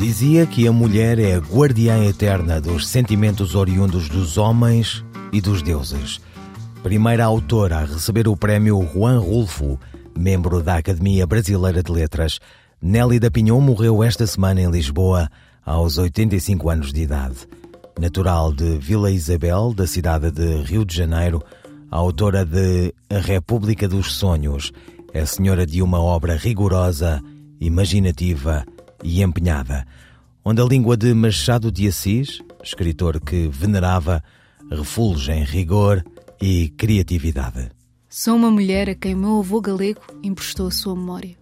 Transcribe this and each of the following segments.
Dizia que a mulher é a guardiã eterna dos sentimentos oriundos dos homens e dos deuses. Primeira autora a receber o prémio Juan Rulfo, membro da Academia Brasileira de Letras, Nélida Pinhon morreu esta semana em Lisboa, aos 85 anos de idade. Natural de Vila Isabel, da cidade de Rio de Janeiro, autora de A República dos Sonhos, é senhora de uma obra rigorosa, imaginativa e empenhada, onde a língua de Machado de Assis, escritor que venerava, refulge em rigor e criatividade. Sou uma mulher a quem meu avô galego emprestou a sua memória.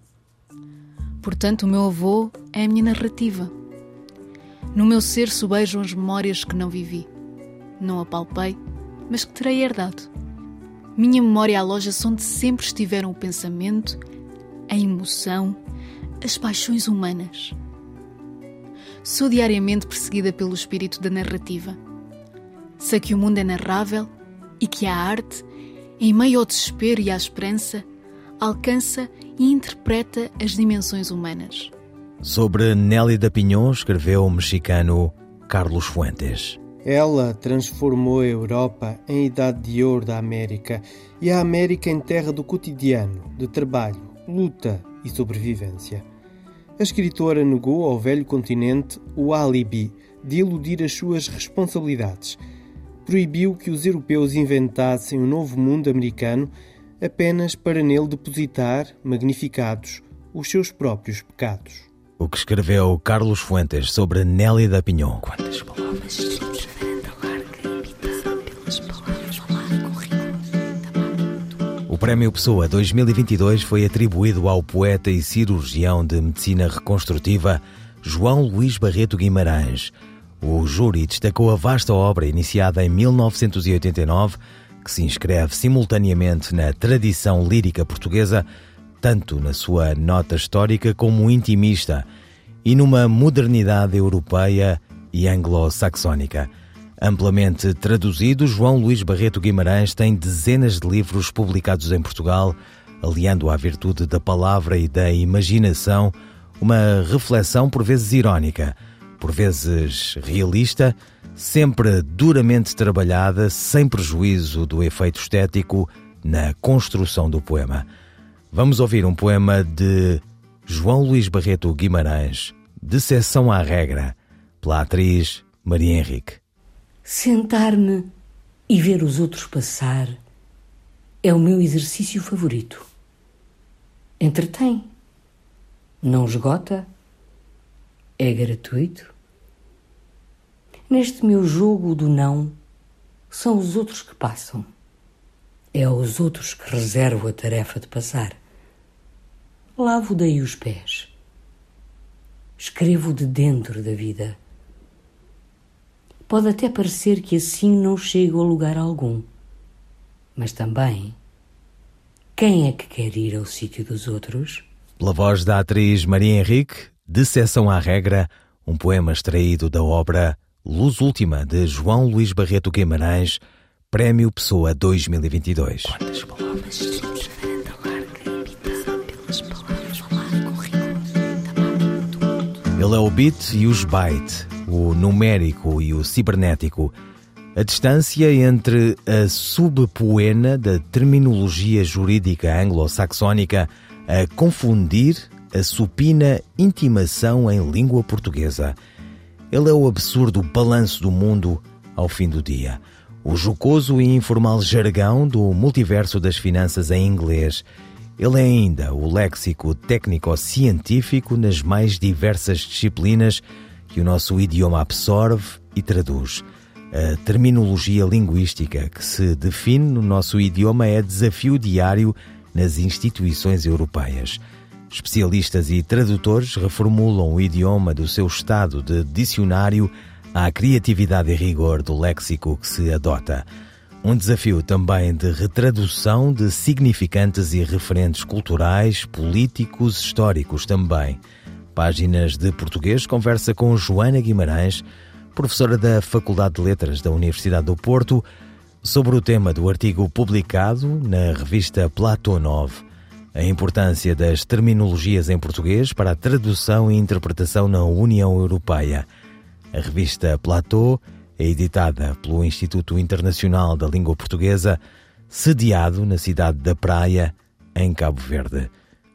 Portanto, o meu avô é a minha narrativa. No meu ser subejam as memórias que não vivi. Não a palpei, mas que terei herdado. Minha memória aloja-se onde sempre estiveram o pensamento, a emoção, as paixões humanas. Sou diariamente perseguida pelo espírito da narrativa. Sei que o mundo é narrável e que a arte, em meio ao desespero e à esperança, alcança e interpreta as dimensões humanas. Sobre Nélida Pinhon escreveu o mexicano Carlos Fuentes. Ela transformou a Europa em idade de ouro da América e a América em terra do cotidiano, de trabalho, luta e sobrevivência. A escritora negou ao velho continente o álibi de iludir as suas responsabilidades. Proibiu que os europeus inventassem um novo mundo americano apenas para nele depositar, magnificados, os seus próprios pecados. O que escreveu Carlos Fuentes sobre Nélida Pinhon. Quantas palavras? O Prémio Pessoa 2022 foi atribuído ao poeta e cirurgião de medicina reconstrutiva João Luís Barreto Guimarães. O júri destacou a vasta obra iniciada em 1989, que se inscreve simultaneamente na tradição lírica portuguesa, tanto na sua nota histórica como intimista, e numa modernidade europeia e anglo-saxónica. Amplamente traduzido, João Luís Barreto Guimarães tem dezenas de livros publicados em Portugal, aliando à virtude da palavra e da imaginação uma reflexão por vezes irónica, por vezes realista, sempre duramente trabalhada, sem prejuízo do efeito estético na construção do poema. Vamos ouvir um poema de João Luís Barreto Guimarães, de Seção à Regra, pela atriz Maria Henrique. Sentar-me e ver os outros passar é o meu exercício favorito. Entretém, não esgota, é gratuito. Neste meu jogo do não, são os outros que passam. É aos outros que reservo a tarefa de passar. Lavo daí os pés. Escrevo de dentro da vida. Pode até parecer que assim não chego a lugar algum. Mas também, quem é que quer ir ao sítio dos outros? Pela voz da atriz Maria Henrique, de Seção à Regra, um poema extraído da obra Luz Última, de João Luís Barreto Guimarães, Prémio Pessoa 2022. Quantas palavras? Ele é o bit e os byte, o numérico e o cibernético. A distância entre a subpoena da terminologia jurídica anglo-saxónica a confundir a supina intimação em língua portuguesa. Ele é o absurdo balanço do mundo ao fim do dia. O jocoso e informal jargão do multiverso das finanças em inglês. Ele é ainda o léxico técnico-científico nas mais diversas disciplinas que o nosso idioma absorve e traduz. A terminologia linguística que se define no nosso idioma é desafio diário nas instituições europeias. Especialistas e tradutores reformulam o idioma do seu estado de dicionário à criatividade e rigor do léxico que se adota. Um desafio também de retradução de significantes e referentes culturais, políticos, históricos também. Páginas de Português conversa com Joana Guimarães, professora da Faculdade de Letras da Universidade do Porto, sobre o tema do artigo publicado na revista Platô 9, a importância das terminologias em português para a tradução e interpretação na União Europeia. A revista Platô é editada pelo Instituto Internacional da Língua Portuguesa, sediado na cidade da Praia, em Cabo Verde.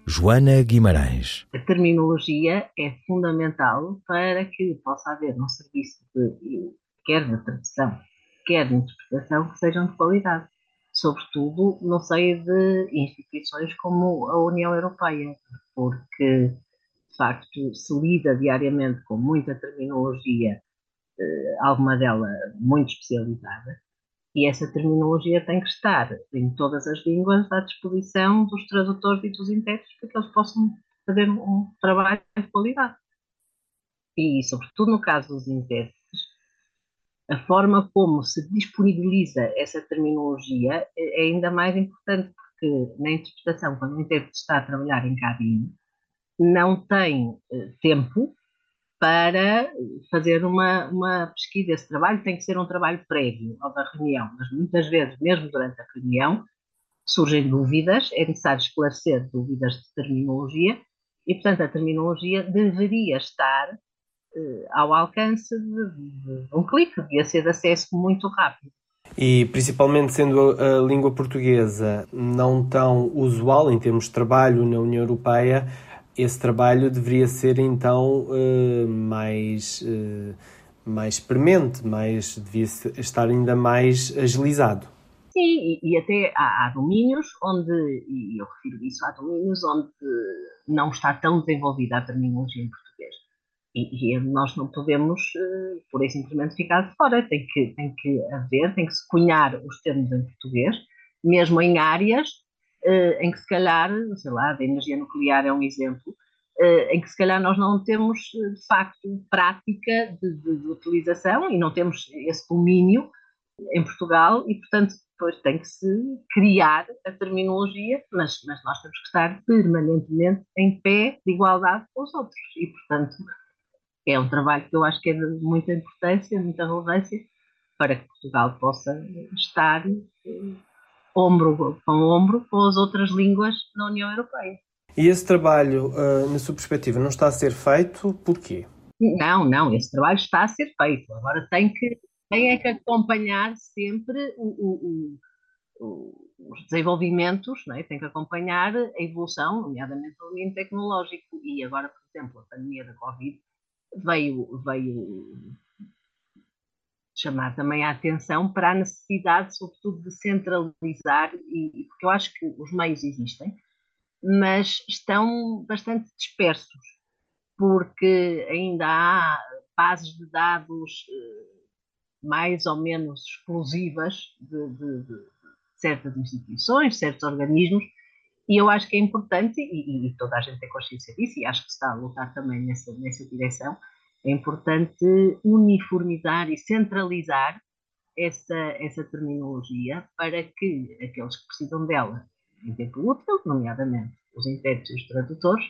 Joana Guimarães. A terminologia é fundamental para que possa haver um serviço de, quer de tradução, quer de interpretação, que sejam de qualidade. Sobretudo no seio de instituições como a União Europeia, porque, de facto, se lida diariamente com muita terminologia eh, alguma dela muito especializada, e essa terminologia tem que estar em todas as línguas à disposição dos tradutores e dos intérpretes para que eles possam fazer um trabalho de qualidade. E, sobretudo, no caso dos intérpretes, a forma como se disponibiliza essa terminologia é ainda mais importante, porque na interpretação, quando o intérprete está a trabalhar em cabine, não tem eh, tempo para fazer uma, uma pesquisa. Esse trabalho tem que ser um trabalho prévio ao da reunião, mas muitas vezes, mesmo durante a reunião, surgem dúvidas, é necessário esclarecer dúvidas de terminologia e, portanto, a terminologia deveria estar eh, ao alcance de, de um clique, devia ser de acesso muito rápido. E principalmente sendo a, língua portuguesa não tão usual em termos de trabalho na União Europeia, esse trabalho deveria ser então uh, mais, uh, mais premente, mais, devia estar ainda mais agilizado. Sim, e, e até há, há, domínios onde, e eu refiro isso, há domínios onde não está tão desenvolvida a terminologia em português. E, e nós não podemos, uh, por isso simplesmente, ficar de fora. Tem que, tem que haver, tem que se cunhar os termos em português, mesmo em áreas em que se calhar, sei lá, a energia nuclear é um exemplo, uh, em que se calhar nós não temos de facto prática de, de, de, utilização e não temos esse domínio em Portugal e, portanto, depois tem que se criar a terminologia, mas, mas nós temos que estar permanentemente em pé de igualdade com os outros e, portanto, é um trabalho que eu acho que é de muita importância, muita relevância para que Portugal possa estar eh, ombro com ombro com as outras línguas na União Europeia. E esse trabalho, uh, na sua perspectiva, não está a ser feito porquê? Não, não, esse trabalho está a ser feito. Agora tem que, tem é que acompanhar sempre o, o, o, os desenvolvimentos, não é? tem que acompanhar a evolução, nomeadamente o domínio tecnológico. E agora, por exemplo, a pandemia da Covid veio, veio chamar também a atenção para a necessidade, sobretudo, de centralizar, e, porque eu acho que os meios existem, mas estão bastante dispersos, porque ainda há bases de dados eh, mais ou menos exclusivas de, de, de certas instituições, certos organismos, e eu acho que é importante, e, e, toda a gente tem consciência disso, e acho que está a lutar também nessa, nessa direção, é importante uniformizar e centralizar essa, essa terminologia para que aqueles que precisam dela em tempo útil, nomeadamente os intérpretes e os tradutores,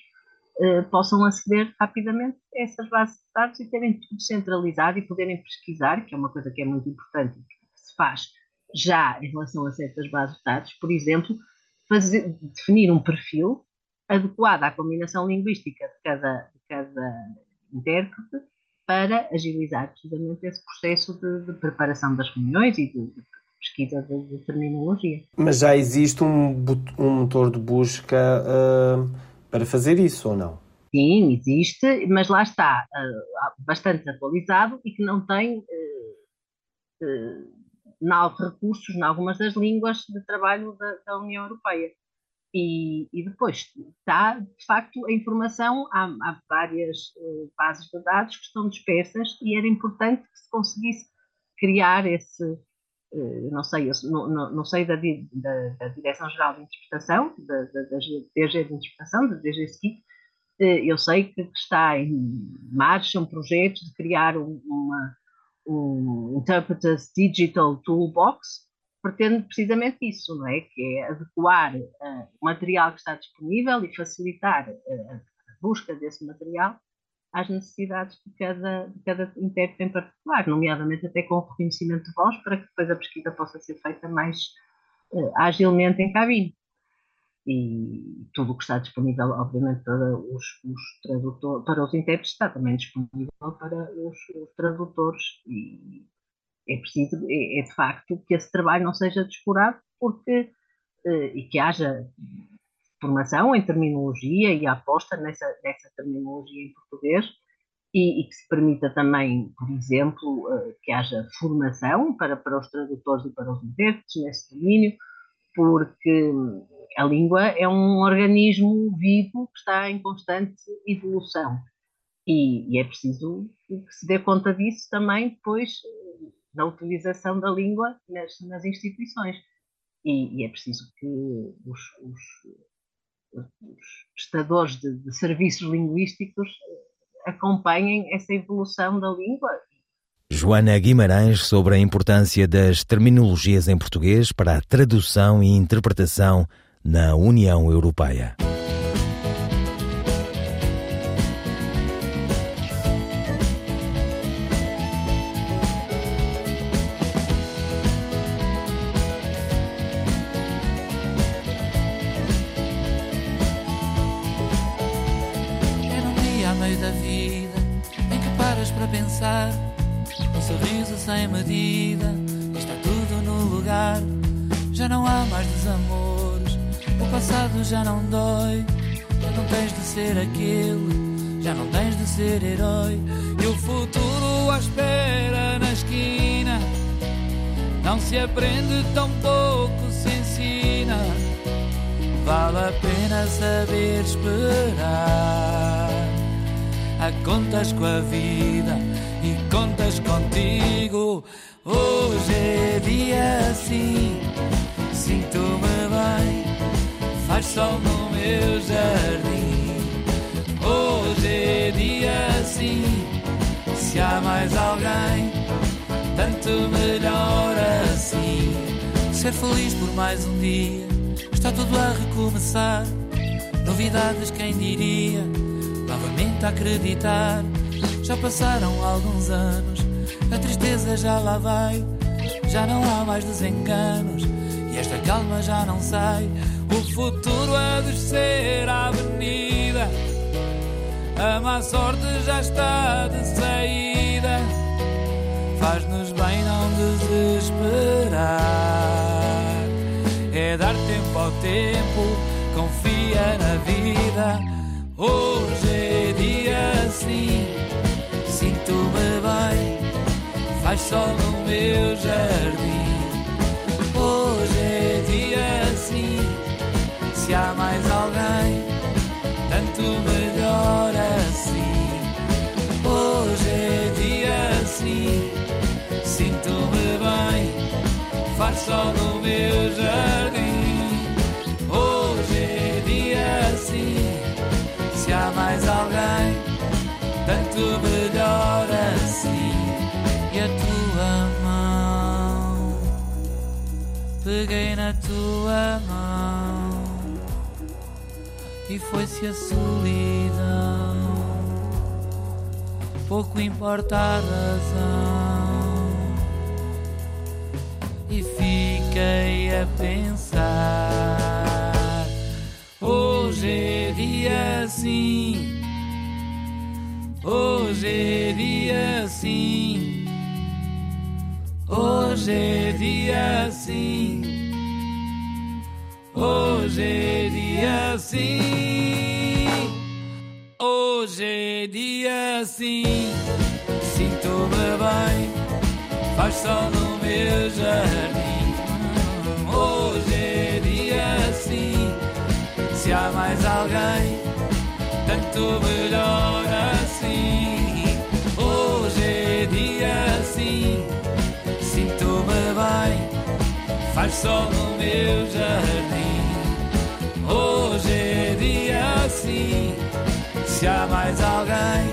eh, possam aceder rapidamente a essas bases de dados e terem tudo centralizado e poderem pesquisar, que é uma coisa que é muito importante e que se faz já em relação a certas bases de dados, por exemplo, fazer, definir um perfil adequado à combinação linguística de cada, de cada intérprete para agilizar precisamente esse processo de, de preparação das reuniões e de, de pesquisa de, de, terminologia. Mas já existe um, um motor de busca uh, para fazer isso ou não? Sim, existe, mas lá está, uh, bastante atualizado e que não tem uh, uh, recursos em algumas das línguas de trabalho da, da União Europeia. E, e, depois está, de facto, a informação, há, há várias uh, bases de dados que estão dispersas e era importante que se conseguisse criar esse, uh, não sei, eu, não, não, sei da, da, da Direção-Geral de Interpretação, da, da, da DG de Interpretação, da DG SKIT, uh, eu sei que está em marcha um projeto de criar um, uma, o Interpreters Digital Toolbox pretende precisamente isso, não é? Que é adequar uh, o material que está disponível e facilitar uh, a busca desse material às necessidades de cada, de cada intérprete em particular, nomeadamente até com o reconhecimento de voz, para que depois a pesquisa possa ser feita mais uh, agilmente em cabine. E tudo o que está disponível, obviamente, para os, os tradutores, para os intérpretes, está também disponível para os, os tradutores. E é preciso, é, é, de facto, que esse trabalho não seja descurado, porque, uh, e que haja formação em terminologia e aposta nessa, nessa terminologia em português e, e, que se permita também, por exemplo, uh, que haja formação para, para os tradutores e para os intérpretes nesse domínio, porque a língua é um organismo vivo que está em constante evolução. E, e é preciso que se dê conta disso também depois na utilização da língua nas, nas instituições. E, e, é preciso que os, os os prestadores de, de serviços linguísticos acompanhem essa evolução da língua Joana Guimarães sobre a importância das terminologias em português para a tradução e interpretação na União Europeia. Ser aquele, já não tens de ser herói. E o futuro à espera na esquina, não se aprende tão pouco se ensina. Vale a pena saber esperar. A contas com a vida e contas contigo. Hoje é dia assim, sinto-me bem, faz sol no meu jardim. Hoje é dia assim, se há mais alguém, tanto melhor assim. Ser feliz por mais um dia, está tudo a recomeçar. Novidades, quem diria? Novamente a acreditar já passaram alguns anos, a tristeza já lá vai, já não há mais desenganos e esta calma já não sai. O futuro a descer a avenida, a má sorte já está de saída. Faz-nos bem não desesperar, é dar tempo ao tempo, confia na vida. Hoje é dia assim sinto-me bem, faz sol no meu jardim. Hoje é dia assim, se há mais faz sol no meu jardim. Hoje é dia assim, se há mais alguém tanto melhor assim. E a tua mão, peguei na tua mão, e foi-se a solidão. Pouco importa a razão, fiquei a pensar. Hoje é dia assim Hoje é dia sim. Hoje é dia sim. Hoje é dia sim. Hoje é dia sim. Sinto-me bem. Faz sol no meu jardim. Alguém, tanto melhor assim. Hoje é dia assim, sinto-me bem, faz sol no meu jardim. Hoje é dia assim, se há mais alguém,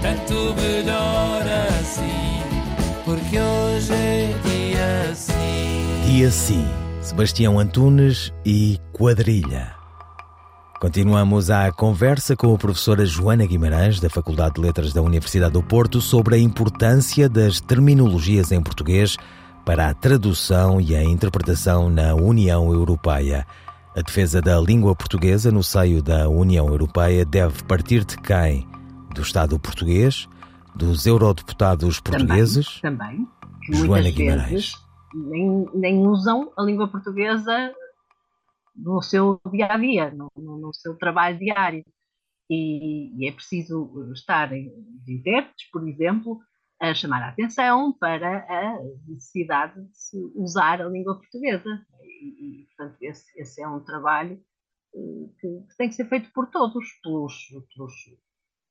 tanto melhor assim. porque hoje é dia sim. Dia sim, Sebastião Antunes e Quadrilha. Continuamos a conversa com a professora Joana Guimarães, da Faculdade de Letras da Universidade do Porto, sobre a importância das terminologias em português para a tradução e a interpretação na União Europeia. A defesa da língua portuguesa no seio da União Europeia deve partir de quem? Do Estado português? Dos eurodeputados portugueses? Também. também Joana Guimarães. Nem, nem usam a língua portuguesa no seu dia a dia, no, no seu trabalho diário. E, e, é preciso estar em intérpretes, por exemplo, a chamar a atenção para a necessidade de se usar a língua portuguesa. E, e portanto, esse, esse, é um trabalho eh, que, que, tem que ser feito por todos, pelos, pelos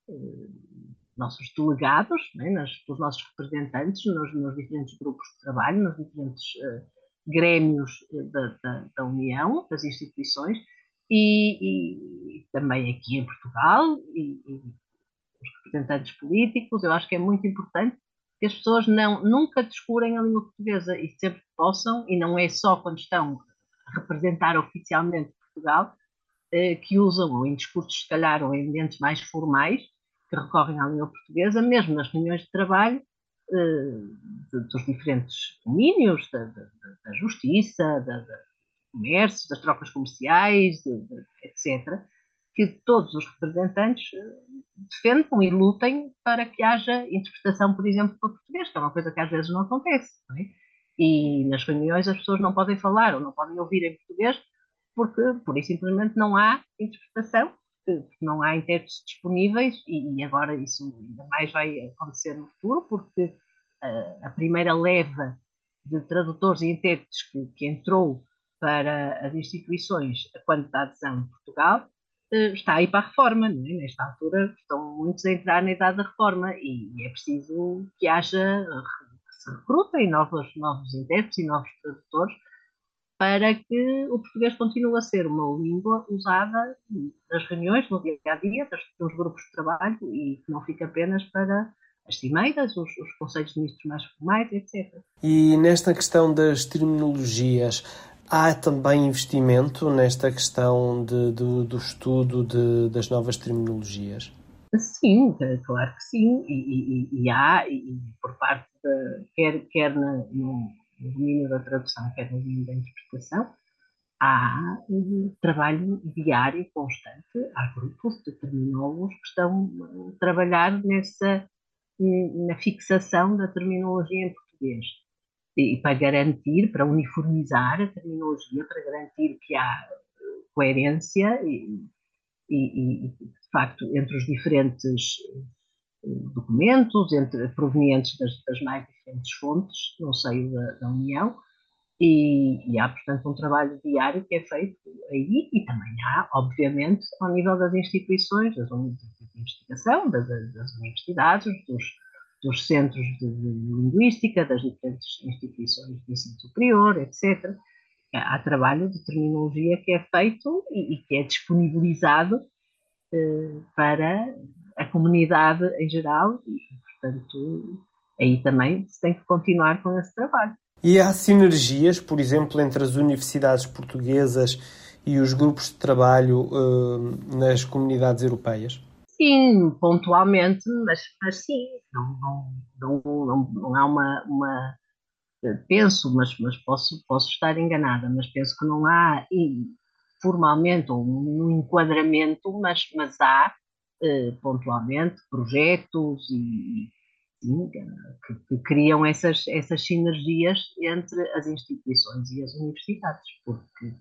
uh, nossos delegados, né, nas, pelos nossos representantes nos, nos, diferentes grupos de trabalho, nos diferentes uh, grêmios da, da, da, União, das instituições, e, e, também aqui em Portugal, e, e os representantes políticos. Eu acho que é muito importante que as pessoas não, nunca descurem a língua portuguesa e sempre possam, e não é só quando estão a representar oficialmente Portugal, eh, que usam, ou em discursos, se calhar, ou em ambientes mais formais, que recorrem à língua portuguesa, mesmo nas reuniões de trabalho, eh, dos diferentes domínios, da, da, da justiça, da, do comércio, das trocas comerciais, etc., que todos os representantes eh, defendam e lutem para que haja interpretação, por exemplo, para português, que é uma coisa que às vezes não acontece. Não é? E nas reuniões as pessoas não podem falar ou não podem ouvir em português porque, por isso, simplesmente não há interpretação, não há intérpretes disponíveis e, agora isso ainda mais vai acontecer no futuro, porque uh, a primeira leva de tradutores e intérpretes que, que entrou para as instituições quando da adesão de Portugal uh, está aí para a reforma. É? Nesta altura estão muitos a entrar na idade da reforma e, e é preciso que haja, que se recrutem novos, novos intérpretes e novos tradutores para que o português continue a ser uma língua usada nas reuniões, no dia a dia, dos grupos de trabalho e que não fique apenas para as cimeiras, os, os conselhos de ministros mais formais, etc. E nesta questão das terminologias, há também investimento nesta questão de, de, do estudo de, das novas terminologias? Sim, claro que sim, e, e, e há, e por parte de, quer, quer no, no domínio da tradução, quer no domínio da interpretação, há um trabalho diário constante, há grupos de terminólogos que estão a trabalhar nessa, na fixação da terminologia em português. E para garantir, para uniformizar a terminologia, para garantir que há coerência e, e, e de facto, entre os diferentes documentos entre, provenientes das, das, mais diferentes fontes no seio da, da União e, e, há, portanto, um trabalho diário que é feito aí e também há, obviamente, ao nível das instituições, das unidades de investigação, das, das universidades, dos, dos centros de, de, linguística, das diferentes instituições de ensino superior, etc. Há trabalho de terminologia que é feito e, e que é disponibilizado eh, para a comunidade em geral e, portanto, aí também se tem que continuar com esse trabalho. E há sinergias, por exemplo, entre as universidades portuguesas e os grupos de trabalho uh, nas comunidades europeias? Sim, pontualmente, mas, mas sim, não, não, não, não, há uma, uma penso, mas, mas posso, posso estar enganada, mas penso que não há formalmente ou um enquadramento, mas, mas há eh, pontualmente projetos e, que, que, criam essas, essas sinergias entre as instituições e as universidades, porque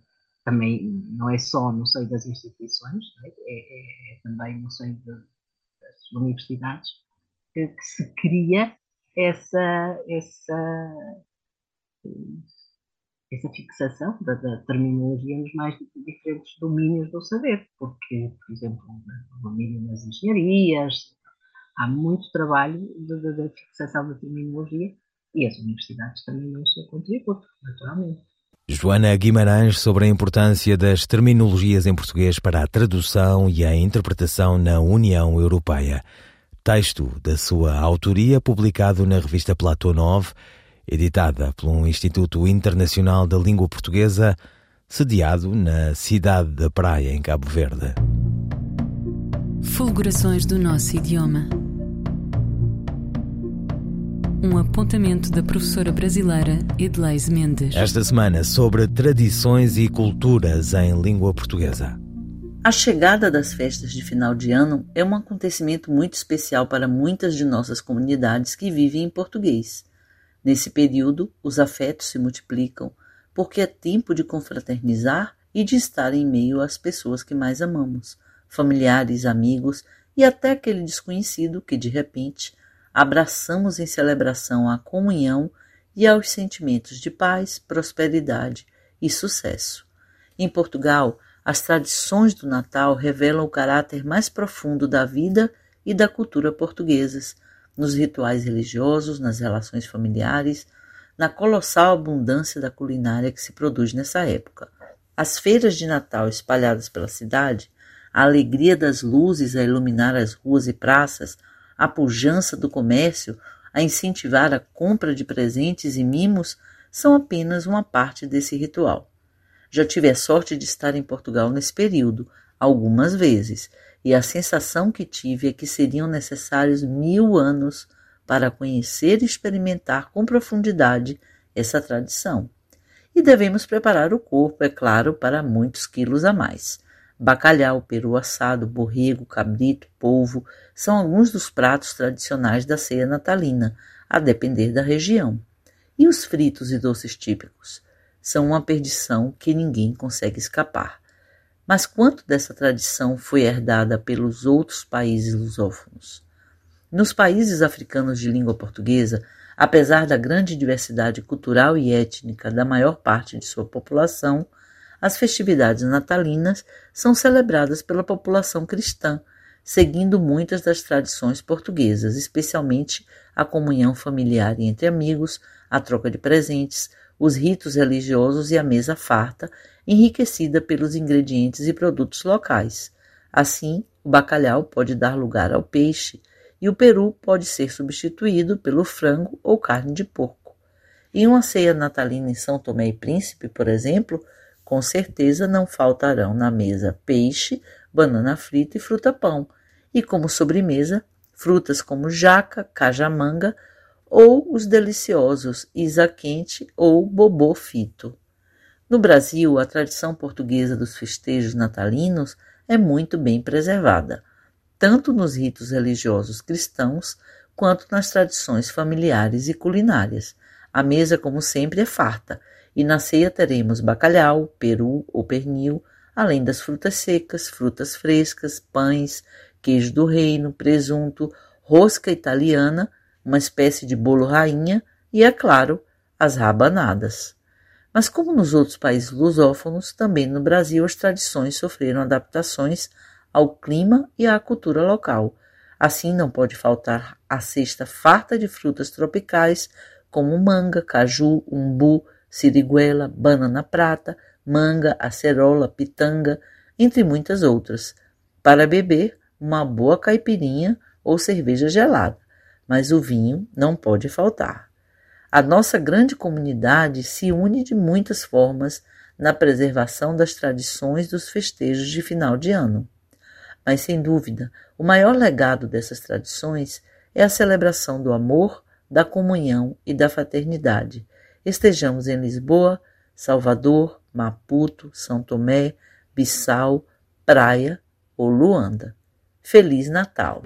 também não é só no seio das instituições, é? É, é, é, também no seio de, das universidades que, que, se cria essa, essa essa fixação da, da, terminologia nos mais diferentes domínios do saber, porque, por exemplo, no domínio das engenharias, há muito trabalho da fixação da terminologia e as universidades também dão o seu contributo, naturalmente. Joana Guimarães sobre a importância das terminologias em português para a tradução e a interpretação na União Europeia. texto da sua autoria, publicado na revista Platô 9, editada pelo Instituto Internacional da Língua Portuguesa, sediado na cidade da Praia, em Cabo Verde. Fulgurações do nosso idioma. Um apontamento da professora brasileira Edleise Mendes. Esta semana sobre tradições e culturas em língua portuguesa. A chegada das festas de final de ano é um acontecimento muito especial para muitas de nossas comunidades que vivem em português. Nesse período, os afetos se multiplicam, porque é tempo de confraternizar e de estar em meio às pessoas que mais amamos, familiares, amigos e até aquele desconhecido que, de repente, abraçamos em celebração à comunhão e aos sentimentos de paz, prosperidade e sucesso. Em Portugal, as tradições do Natal revelam o caráter mais profundo da vida e da cultura portuguesas, nos rituais religiosos, nas relações familiares, na colossal abundância da culinária que se produz nessa época. As feiras de Natal espalhadas pela cidade, a alegria das luzes a iluminar as ruas e praças, a pujança do comércio a incentivar a compra de presentes e mimos são apenas uma parte desse ritual. Já tive a sorte de estar em Portugal nesse período, algumas vezes, e a sensação que tive é que seriam necessários mil anos para conhecer e experimentar com profundidade essa tradição. E devemos preparar o corpo, é claro, para muitos quilos a mais. Bacalhau, peru assado, borrego, cabrito, polvo são alguns dos pratos tradicionais da ceia natalina, a depender da região. E os fritos e doces típicos? São uma perdição que ninguém consegue escapar. Mas quanto dessa tradição foi herdada pelos outros países lusófonos? Nos países africanos de língua portuguesa, apesar da grande diversidade cultural e étnica da maior parte de sua população, as festividades natalinas são celebradas pela população cristã, seguindo muitas das tradições portuguesas, especialmente a comunhão familiar entre amigos, a troca de presentes, os ritos religiosos e a mesa farta, enriquecida pelos ingredientes e produtos locais. Assim, o bacalhau pode dar lugar ao peixe e o peru pode ser substituído pelo frango ou carne de porco. Em uma ceia natalina em São Tomé e Príncipe, por exemplo, com certeza não faltarão na mesa peixe, banana frita e fruta-pão, e como sobremesa, frutas como jaca, cajamanga ou os deliciosos isa quente ou bobô fito. No Brasil, a tradição portuguesa dos festejos natalinos é muito bem preservada, tanto nos ritos religiosos cristãos quanto nas tradições familiares e culinárias. A mesa, como sempre, é farta e na ceia teremos bacalhau, peru ou pernil, além das frutas secas, frutas frescas, pães, queijo do reino, presunto, rosca italiana, uma espécie de bolo rainha e, é claro, as rabanadas. Mas como nos outros países lusófonos, também no Brasil as tradições sofreram adaptações ao clima e à cultura local. Assim não pode faltar a cesta farta de frutas tropicais como manga, caju, umbu, siriguela, banana prata, manga, acerola, pitanga, entre muitas outras. Para beber, uma boa caipirinha ou cerveja gelada, mas o vinho não pode faltar. A nossa grande comunidade se une de muitas formas na preservação das tradições dos festejos de final de ano. Mas, sem dúvida, o maior legado dessas tradições é a celebração do amor, da comunhão e da fraternidade, estejamos em Lisboa, Salvador, Maputo, São Tomé, Bissau, Praia ou Luanda. Feliz Natal!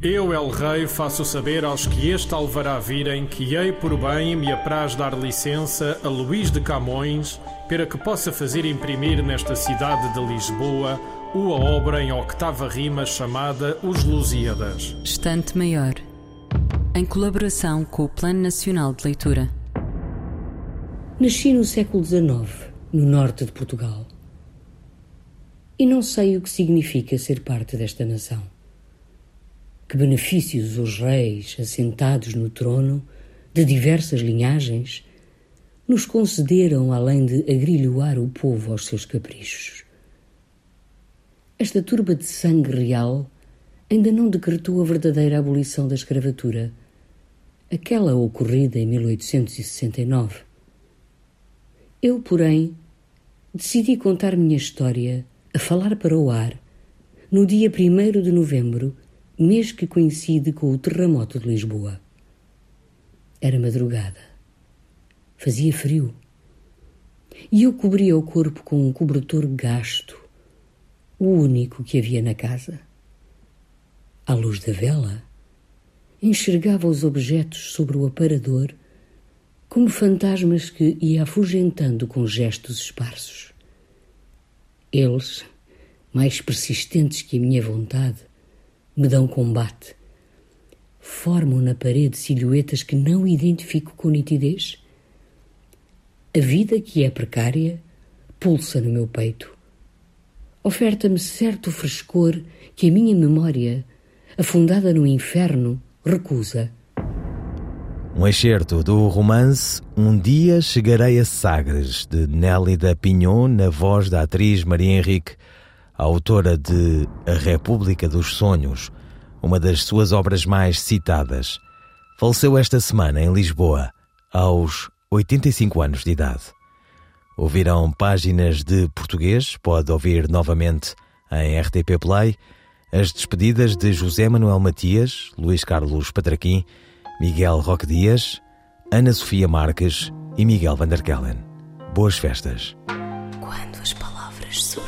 Eu, El Rei, faço saber aos que este alvará virem que hei por bem me apraz dar licença a Luís de Camões para que possa fazer imprimir nesta cidade de Lisboa uma obra em octava rima chamada Os Lusíadas. Estante Maior, em colaboração com o Plano Nacional de Leitura. Nasci no século XIX, no norte de Portugal. E não sei o que significa ser parte desta nação. Que benefícios os reis, assentados no trono, de diversas linhagens, nos concederam além de agrilhoar o povo aos seus caprichos. Esta turba de sangue real ainda não decretou a verdadeira abolição da escravatura, aquela ocorrida em 1869. Eu, porém, decidi contar minha história a falar para o ar no dia 1 de novembro, mês que coincide com o terremoto de Lisboa. Era madrugada. Fazia frio. E eu cobria o corpo com um cobertor gasto, o único que havia na casa. À luz da vela, enxergava os objetos sobre o aparador como fantasmas que ia afugentando com gestos esparsos. Eles, mais persistentes que a minha vontade, me dão combate. Formam na parede silhuetas que não identifico com nitidez. A vida que é precária pulsa no meu peito. Oferta-me certo frescor que a minha memória, afundada no inferno, recusa. Um excerto do romance Um Dia Chegarei a Sagres, de Nélida Pinhon, na voz da atriz Maria Henrique, autora de A República dos Sonhos, uma das suas obras mais citadas. Faleceu esta semana em Lisboa, aos 85 anos de idade. Ouviram páginas de português, pode ouvir novamente em RTP Play, as despedidas de José Manuel Matias, Luís Carlos Patraquim, Miguel Roque Dias, Ana Sofia Marques e Miguel Vanderkellen. Boas festas. Quando as palavras surgem